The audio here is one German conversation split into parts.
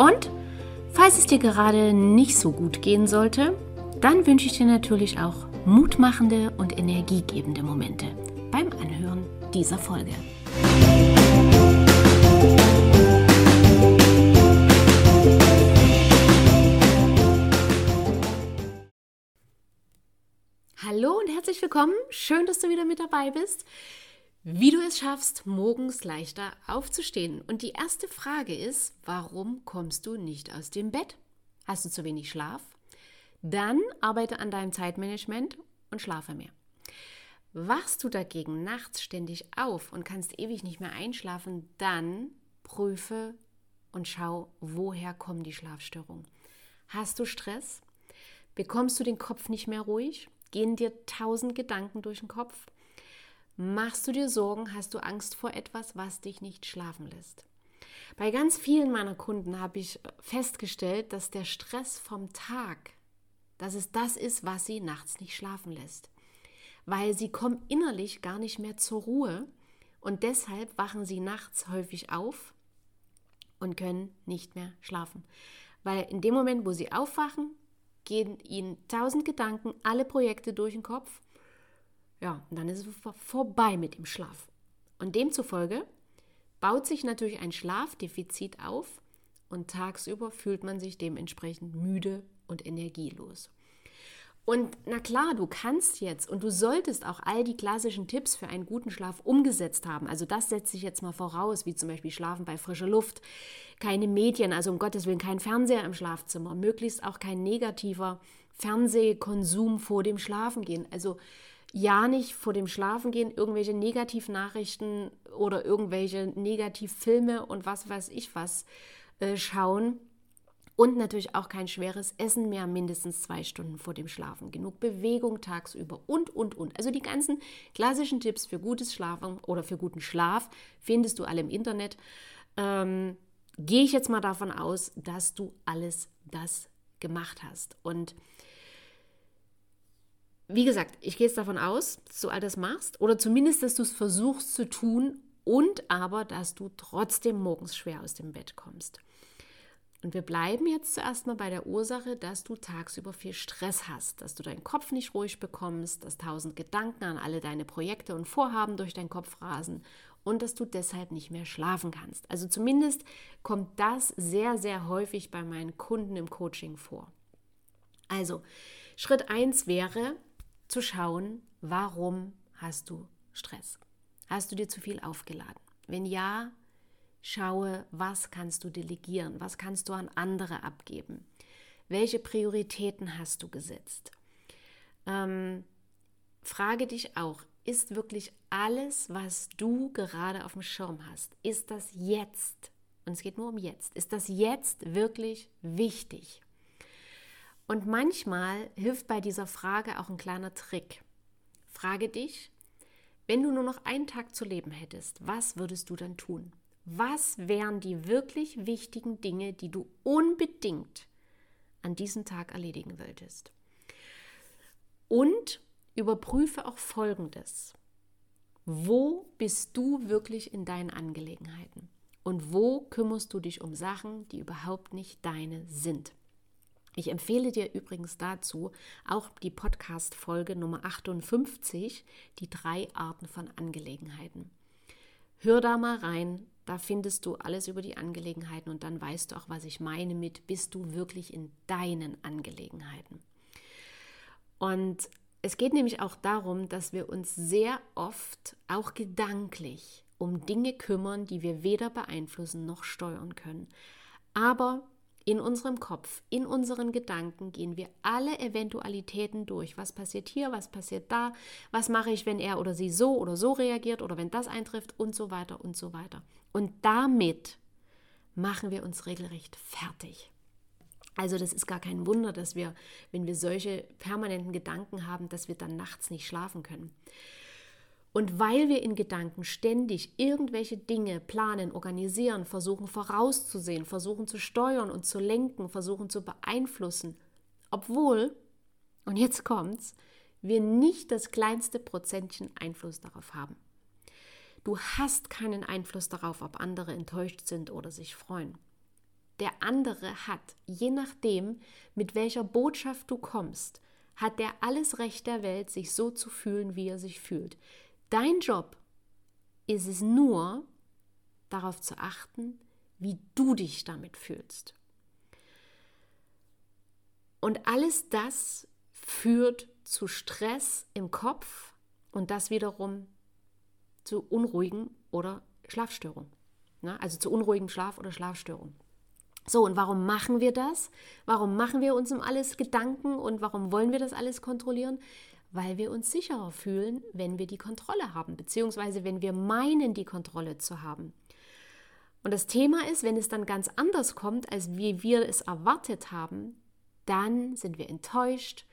und falls es dir gerade nicht so gut gehen sollte, dann wünsche ich dir natürlich auch mutmachende und energiegebende Momente beim Anhören dieser Folge. Hallo und herzlich willkommen. Schön, dass du wieder mit dabei bist wie du es schaffst, morgens leichter aufzustehen. Und die erste Frage ist, warum kommst du nicht aus dem Bett? Hast du zu wenig Schlaf? Dann arbeite an deinem Zeitmanagement und schlafe mehr. Wachst du dagegen nachts ständig auf und kannst ewig nicht mehr einschlafen, dann prüfe und schau, woher kommen die Schlafstörungen. Hast du Stress? Bekommst du den Kopf nicht mehr ruhig? Gehen dir tausend Gedanken durch den Kopf? Machst du dir Sorgen? Hast du Angst vor etwas, was dich nicht schlafen lässt? Bei ganz vielen meiner Kunden habe ich festgestellt, dass der Stress vom Tag, dass es das ist, was sie nachts nicht schlafen lässt. Weil sie kommen innerlich gar nicht mehr zur Ruhe und deshalb wachen sie nachts häufig auf und können nicht mehr schlafen. Weil in dem Moment, wo sie aufwachen, gehen ihnen tausend Gedanken, alle Projekte durch den Kopf ja, und dann ist es vorbei mit dem Schlaf. Und demzufolge baut sich natürlich ein Schlafdefizit auf und tagsüber fühlt man sich dementsprechend müde und energielos. Und na klar, du kannst jetzt und du solltest auch all die klassischen Tipps für einen guten Schlaf umgesetzt haben. Also das setze ich jetzt mal voraus, wie zum Beispiel Schlafen bei frischer Luft, keine Medien, also um Gottes Willen kein Fernseher im Schlafzimmer, möglichst auch kein negativer Fernsehkonsum vor dem Schlafengehen. Also ja nicht vor dem Schlafengehen irgendwelche Negativnachrichten oder irgendwelche Negativfilme und was weiß ich was äh, schauen. Und natürlich auch kein schweres Essen mehr, mindestens zwei Stunden vor dem Schlafen. Genug Bewegung tagsüber und, und, und. Also die ganzen klassischen Tipps für gutes Schlafen oder für guten Schlaf findest du alle im Internet. Ähm, Gehe ich jetzt mal davon aus, dass du alles das gemacht hast. Und wie gesagt, ich gehe jetzt davon aus, dass du all das machst oder zumindest, dass du es versuchst zu tun und aber, dass du trotzdem morgens schwer aus dem Bett kommst. Und wir bleiben jetzt zuerst mal bei der Ursache, dass du tagsüber viel Stress hast, dass du deinen Kopf nicht ruhig bekommst, dass tausend Gedanken an alle deine Projekte und Vorhaben durch deinen Kopf rasen und dass du deshalb nicht mehr schlafen kannst. Also zumindest kommt das sehr, sehr häufig bei meinen Kunden im Coaching vor. Also, Schritt 1 wäre, zu schauen, warum hast du Stress? Hast du dir zu viel aufgeladen? Wenn ja, schaue, was kannst du delegieren? Was kannst du an andere abgeben? Welche Prioritäten hast du gesetzt? Ähm, frage dich auch, ist wirklich alles, was du gerade auf dem Schirm hast, ist das jetzt? Und es geht nur um jetzt. Ist das jetzt wirklich wichtig? Und manchmal hilft bei dieser Frage auch ein kleiner Trick. Frage dich, wenn du nur noch einen Tag zu leben hättest, was würdest du dann tun? Was wären die wirklich wichtigen Dinge, die du unbedingt an diesem Tag erledigen wolltest? Und überprüfe auch Folgendes. Wo bist du wirklich in deinen Angelegenheiten? Und wo kümmerst du dich um Sachen, die überhaupt nicht deine sind? Ich empfehle dir übrigens dazu auch die Podcast-Folge Nummer 58, die drei Arten von Angelegenheiten. Hör da mal rein, da findest du alles über die Angelegenheiten und dann weißt du auch, was ich meine mit, bist du wirklich in deinen Angelegenheiten. Und es geht nämlich auch darum, dass wir uns sehr oft, auch gedanklich, um Dinge kümmern, die wir weder beeinflussen noch steuern können. Aber in unserem Kopf, in unseren Gedanken gehen wir alle Eventualitäten durch. Was passiert hier, was passiert da, was mache ich, wenn er oder sie so oder so reagiert oder wenn das eintrifft und so weiter und so weiter. Und damit machen wir uns regelrecht fertig. Also das ist gar kein Wunder, dass wir, wenn wir solche permanenten Gedanken haben, dass wir dann nachts nicht schlafen können. Und weil wir in Gedanken ständig irgendwelche Dinge planen, organisieren, versuchen vorauszusehen, versuchen zu steuern und zu lenken, versuchen zu beeinflussen, obwohl, und jetzt kommt's, wir nicht das kleinste Prozentchen Einfluss darauf haben. Du hast keinen Einfluss darauf, ob andere enttäuscht sind oder sich freuen. Der andere hat, je nachdem, mit welcher Botschaft du kommst, hat der alles Recht der Welt, sich so zu fühlen, wie er sich fühlt. Dein Job ist es nur, darauf zu achten, wie du dich damit fühlst. Und alles das führt zu Stress im Kopf und das wiederum zu unruhigen oder Schlafstörungen. Ne? Also zu unruhigem Schlaf oder Schlafstörungen. So, und warum machen wir das? Warum machen wir uns um alles Gedanken und warum wollen wir das alles kontrollieren? Weil wir uns sicherer fühlen, wenn wir die Kontrolle haben, beziehungsweise wenn wir meinen, die Kontrolle zu haben. Und das Thema ist, wenn es dann ganz anders kommt, als wie wir es erwartet haben, dann sind wir enttäuscht,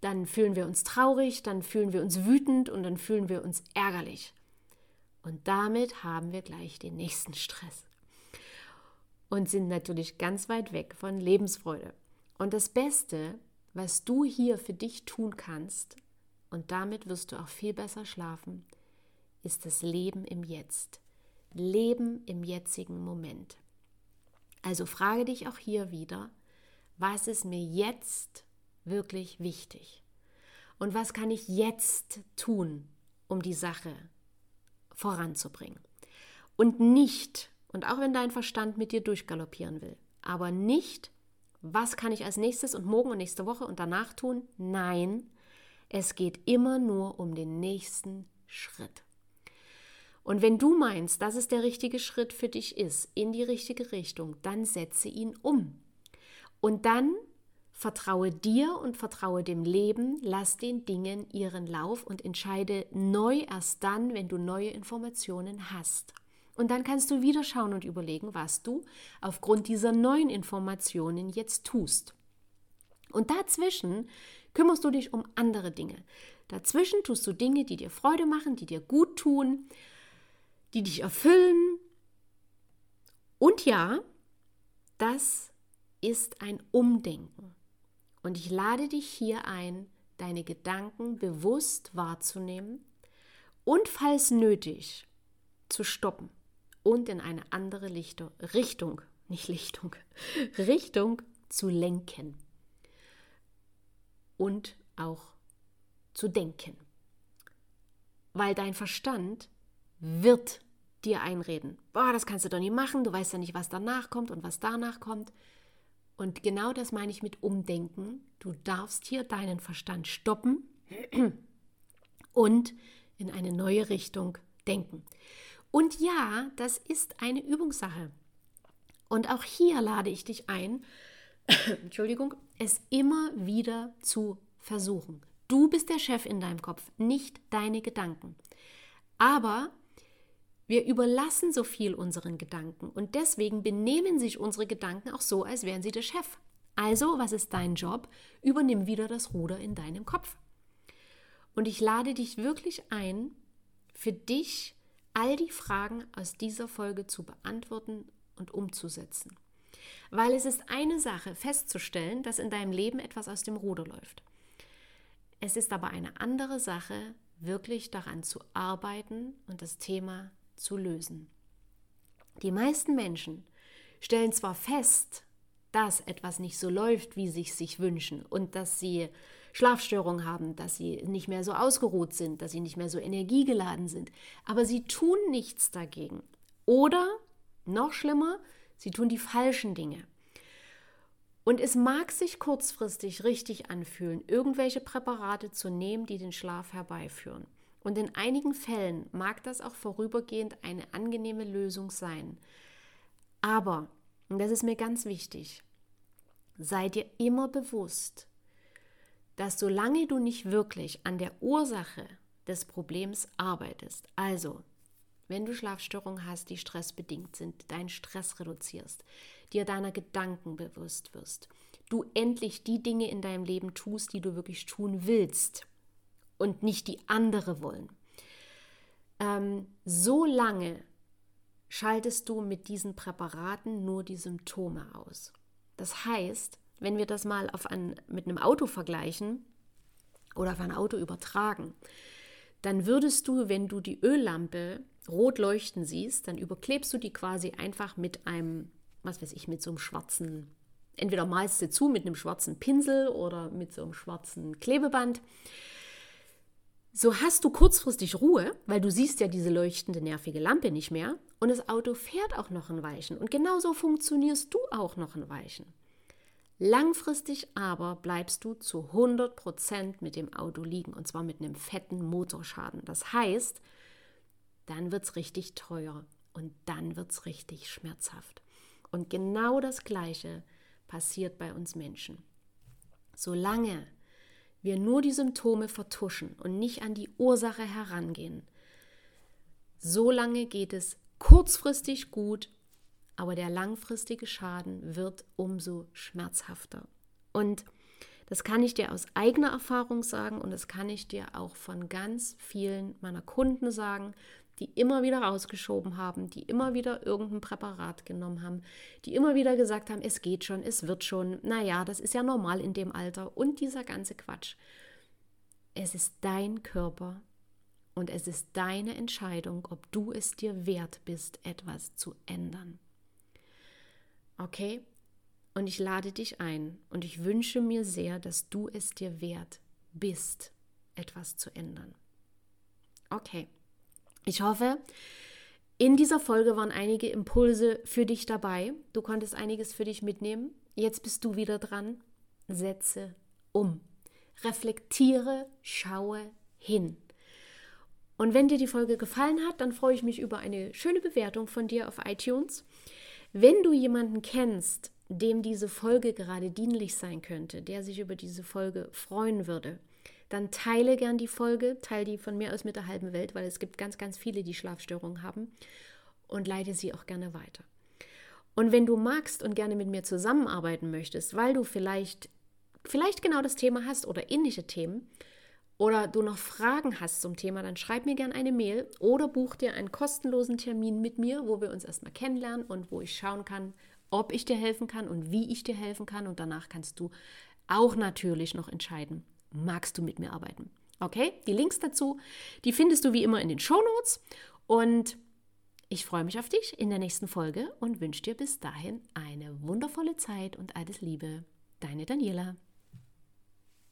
dann fühlen wir uns traurig, dann fühlen wir uns wütend und dann fühlen wir uns ärgerlich. Und damit haben wir gleich den nächsten Stress und sind natürlich ganz weit weg von Lebensfreude. Und das Beste, was du hier für dich tun kannst, und damit wirst du auch viel besser schlafen, ist das Leben im Jetzt. Leben im jetzigen Moment. Also frage dich auch hier wieder, was ist mir jetzt wirklich wichtig? Und was kann ich jetzt tun, um die Sache voranzubringen? Und nicht, und auch wenn dein Verstand mit dir durchgaloppieren will, aber nicht, was kann ich als nächstes und morgen und nächste Woche und danach tun? Nein, es geht immer nur um den nächsten Schritt. Und wenn du meinst, dass es der richtige Schritt für dich ist, in die richtige Richtung, dann setze ihn um. Und dann vertraue dir und vertraue dem Leben, lass den Dingen ihren Lauf und entscheide neu erst dann, wenn du neue Informationen hast. Und dann kannst du wieder schauen und überlegen, was du aufgrund dieser neuen Informationen jetzt tust. Und dazwischen kümmerst du dich um andere Dinge. Dazwischen tust du Dinge, die dir Freude machen, die dir gut tun, die dich erfüllen. Und ja, das ist ein Umdenken. Und ich lade dich hier ein, deine Gedanken bewusst wahrzunehmen und falls nötig zu stoppen und in eine andere Lichtung, Richtung, nicht Lichtung, Richtung zu lenken und auch zu denken. Weil dein Verstand wird dir einreden, boah, das kannst du doch nicht machen, du weißt ja nicht, was danach kommt und was danach kommt. Und genau das meine ich mit Umdenken. Du darfst hier deinen Verstand stoppen und in eine neue Richtung denken. Und ja, das ist eine Übungssache. Und auch hier lade ich dich ein, Entschuldigung, es immer wieder zu versuchen. Du bist der Chef in deinem Kopf, nicht deine Gedanken. Aber wir überlassen so viel unseren Gedanken und deswegen benehmen sich unsere Gedanken auch so, als wären sie der Chef. Also, was ist dein Job? Übernimm wieder das Ruder in deinem Kopf. Und ich lade dich wirklich ein, für dich all die Fragen aus dieser Folge zu beantworten und umzusetzen. Weil es ist eine Sache festzustellen, dass in deinem Leben etwas aus dem Ruder läuft. Es ist aber eine andere Sache, wirklich daran zu arbeiten und das Thema zu lösen. Die meisten Menschen stellen zwar fest, dass etwas nicht so läuft, wie sie sich wünschen und dass sie Schlafstörungen haben, dass sie nicht mehr so ausgeruht sind, dass sie nicht mehr so energiegeladen sind. Aber sie tun nichts dagegen. Oder, noch schlimmer, sie tun die falschen Dinge. Und es mag sich kurzfristig richtig anfühlen, irgendwelche Präparate zu nehmen, die den Schlaf herbeiführen. Und in einigen Fällen mag das auch vorübergehend eine angenehme Lösung sein. Aber, und das ist mir ganz wichtig, sei dir immer bewusst, dass solange du nicht wirklich an der Ursache des Problems arbeitest, also wenn du Schlafstörungen hast, die stressbedingt sind, deinen Stress reduzierst, dir deiner Gedanken bewusst wirst, du endlich die Dinge in deinem Leben tust, die du wirklich tun willst und nicht die andere wollen. Ähm, so lange schaltest du mit diesen Präparaten nur die Symptome aus. Das heißt, wenn wir das mal auf ein, mit einem Auto vergleichen oder auf ein Auto übertragen, dann würdest du, wenn du die Öllampe rot leuchten siehst, dann überklebst du die quasi einfach mit einem, was weiß ich, mit so einem schwarzen, entweder malst du zu mit einem schwarzen Pinsel oder mit so einem schwarzen Klebeband. So hast du kurzfristig Ruhe, weil du siehst ja diese leuchtende, nervige Lampe nicht mehr und das Auto fährt auch noch ein Weichen und genauso funktionierst du auch noch ein Weichen. Langfristig aber bleibst du zu 100% mit dem Auto liegen und zwar mit einem fetten Motorschaden. Das heißt, dann wird es richtig teuer und dann wird es richtig schmerzhaft. Und genau das Gleiche passiert bei uns Menschen. Solange wir nur die Symptome vertuschen und nicht an die Ursache herangehen, solange geht es kurzfristig gut aber der langfristige Schaden wird umso schmerzhafter. Und das kann ich dir aus eigener Erfahrung sagen und das kann ich dir auch von ganz vielen meiner Kunden sagen, die immer wieder rausgeschoben haben, die immer wieder irgendein Präparat genommen haben, die immer wieder gesagt haben, es geht schon, es wird schon, naja, das ist ja normal in dem Alter und dieser ganze Quatsch. Es ist dein Körper und es ist deine Entscheidung, ob du es dir wert bist, etwas zu ändern. Okay? Und ich lade dich ein und ich wünsche mir sehr, dass du es dir wert bist, etwas zu ändern. Okay. Ich hoffe, in dieser Folge waren einige Impulse für dich dabei. Du konntest einiges für dich mitnehmen. Jetzt bist du wieder dran. Setze um. Reflektiere, schaue hin. Und wenn dir die Folge gefallen hat, dann freue ich mich über eine schöne Bewertung von dir auf iTunes. Wenn du jemanden kennst, dem diese Folge gerade dienlich sein könnte, der sich über diese Folge freuen würde, dann teile gern die Folge, teile die von mir aus mit der halben Welt, weil es gibt ganz, ganz viele, die Schlafstörungen haben und leite sie auch gerne weiter. Und wenn du magst und gerne mit mir zusammenarbeiten möchtest, weil du vielleicht, vielleicht genau das Thema hast oder ähnliche Themen, oder du noch Fragen hast zum Thema, dann schreib mir gerne eine Mail oder buch dir einen kostenlosen Termin mit mir, wo wir uns erstmal kennenlernen und wo ich schauen kann, ob ich dir helfen kann und wie ich dir helfen kann. Und danach kannst du auch natürlich noch entscheiden, magst du mit mir arbeiten. Okay, die Links dazu, die findest du wie immer in den Show Notes. Und ich freue mich auf dich in der nächsten Folge und wünsche dir bis dahin eine wundervolle Zeit und alles Liebe. Deine Daniela.